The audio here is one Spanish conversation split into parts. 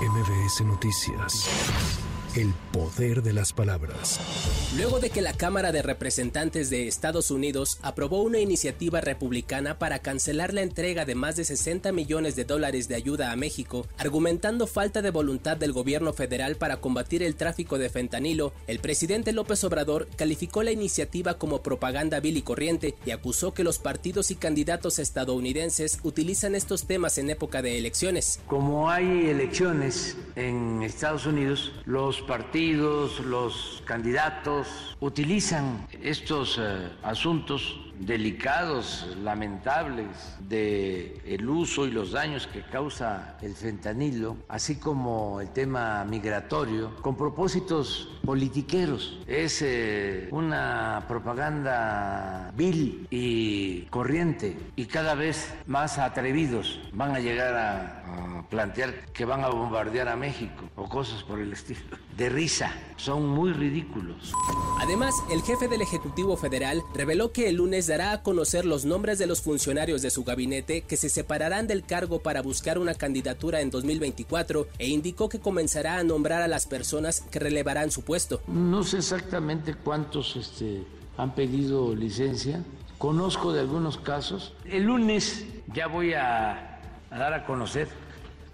MBS Noticias. El poder de las palabras. Luego de que la Cámara de Representantes de Estados Unidos aprobó una iniciativa republicana para cancelar la entrega de más de 60 millones de dólares de ayuda a México, argumentando falta de voluntad del gobierno federal para combatir el tráfico de fentanilo, el presidente López Obrador calificó la iniciativa como propaganda vil y corriente y acusó que los partidos y candidatos estadounidenses utilizan estos temas en época de elecciones. Como hay elecciones en Estados Unidos, los partidos, los candidatos utilizan estos eh, asuntos delicados, lamentables, de el uso y los daños que causa el fentanilo, así como el tema migratorio, con propósitos politiqueros. Es eh, una propaganda vil y corriente y cada vez más atrevidos van a llegar a, a plantear que van a bombardear a México o cosas por el estilo. De risa, son muy ridículos. Además, el jefe del Ejecutivo Federal reveló que el lunes dará a conocer los nombres de los funcionarios de su gabinete que se separarán del cargo para buscar una candidatura en 2024 e indicó que comenzará a nombrar a las personas que relevarán su puesto. No sé exactamente cuántos este, han pedido licencia, conozco de algunos casos. El lunes ya voy a, a dar a conocer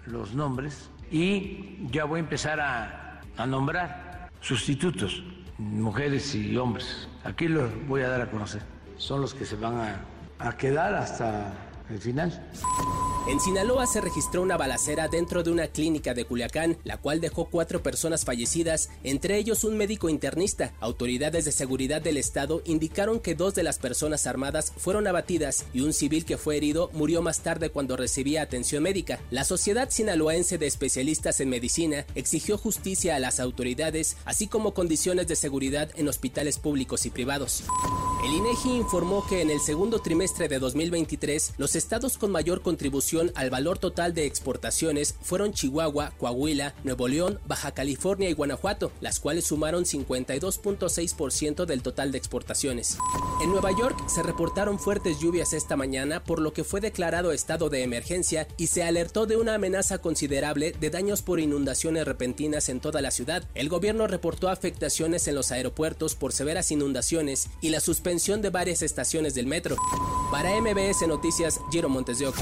los nombres y ya voy a empezar a, a nombrar sustitutos, mujeres y hombres. Aquí los voy a dar a conocer. Son los que se van a, a quedar hasta el final. En Sinaloa se registró una balacera dentro de una clínica de Culiacán, la cual dejó cuatro personas fallecidas, entre ellos un médico internista. Autoridades de seguridad del estado indicaron que dos de las personas armadas fueron abatidas y un civil que fue herido murió más tarde cuando recibía atención médica. La Sociedad Sinaloense de Especialistas en Medicina exigió justicia a las autoridades, así como condiciones de seguridad en hospitales públicos y privados. El INEGI informó que en el segundo trimestre de 2023, los estados con mayor al valor total de exportaciones fueron Chihuahua, Coahuila, Nuevo León, Baja California y Guanajuato, las cuales sumaron 52.6% del total de exportaciones. En Nueva York se reportaron fuertes lluvias esta mañana, por lo que fue declarado estado de emergencia y se alertó de una amenaza considerable de daños por inundaciones repentinas en toda la ciudad. El gobierno reportó afectaciones en los aeropuertos por severas inundaciones y la suspensión de varias estaciones del metro. Para MBS Noticias, Giro Montes de Oca.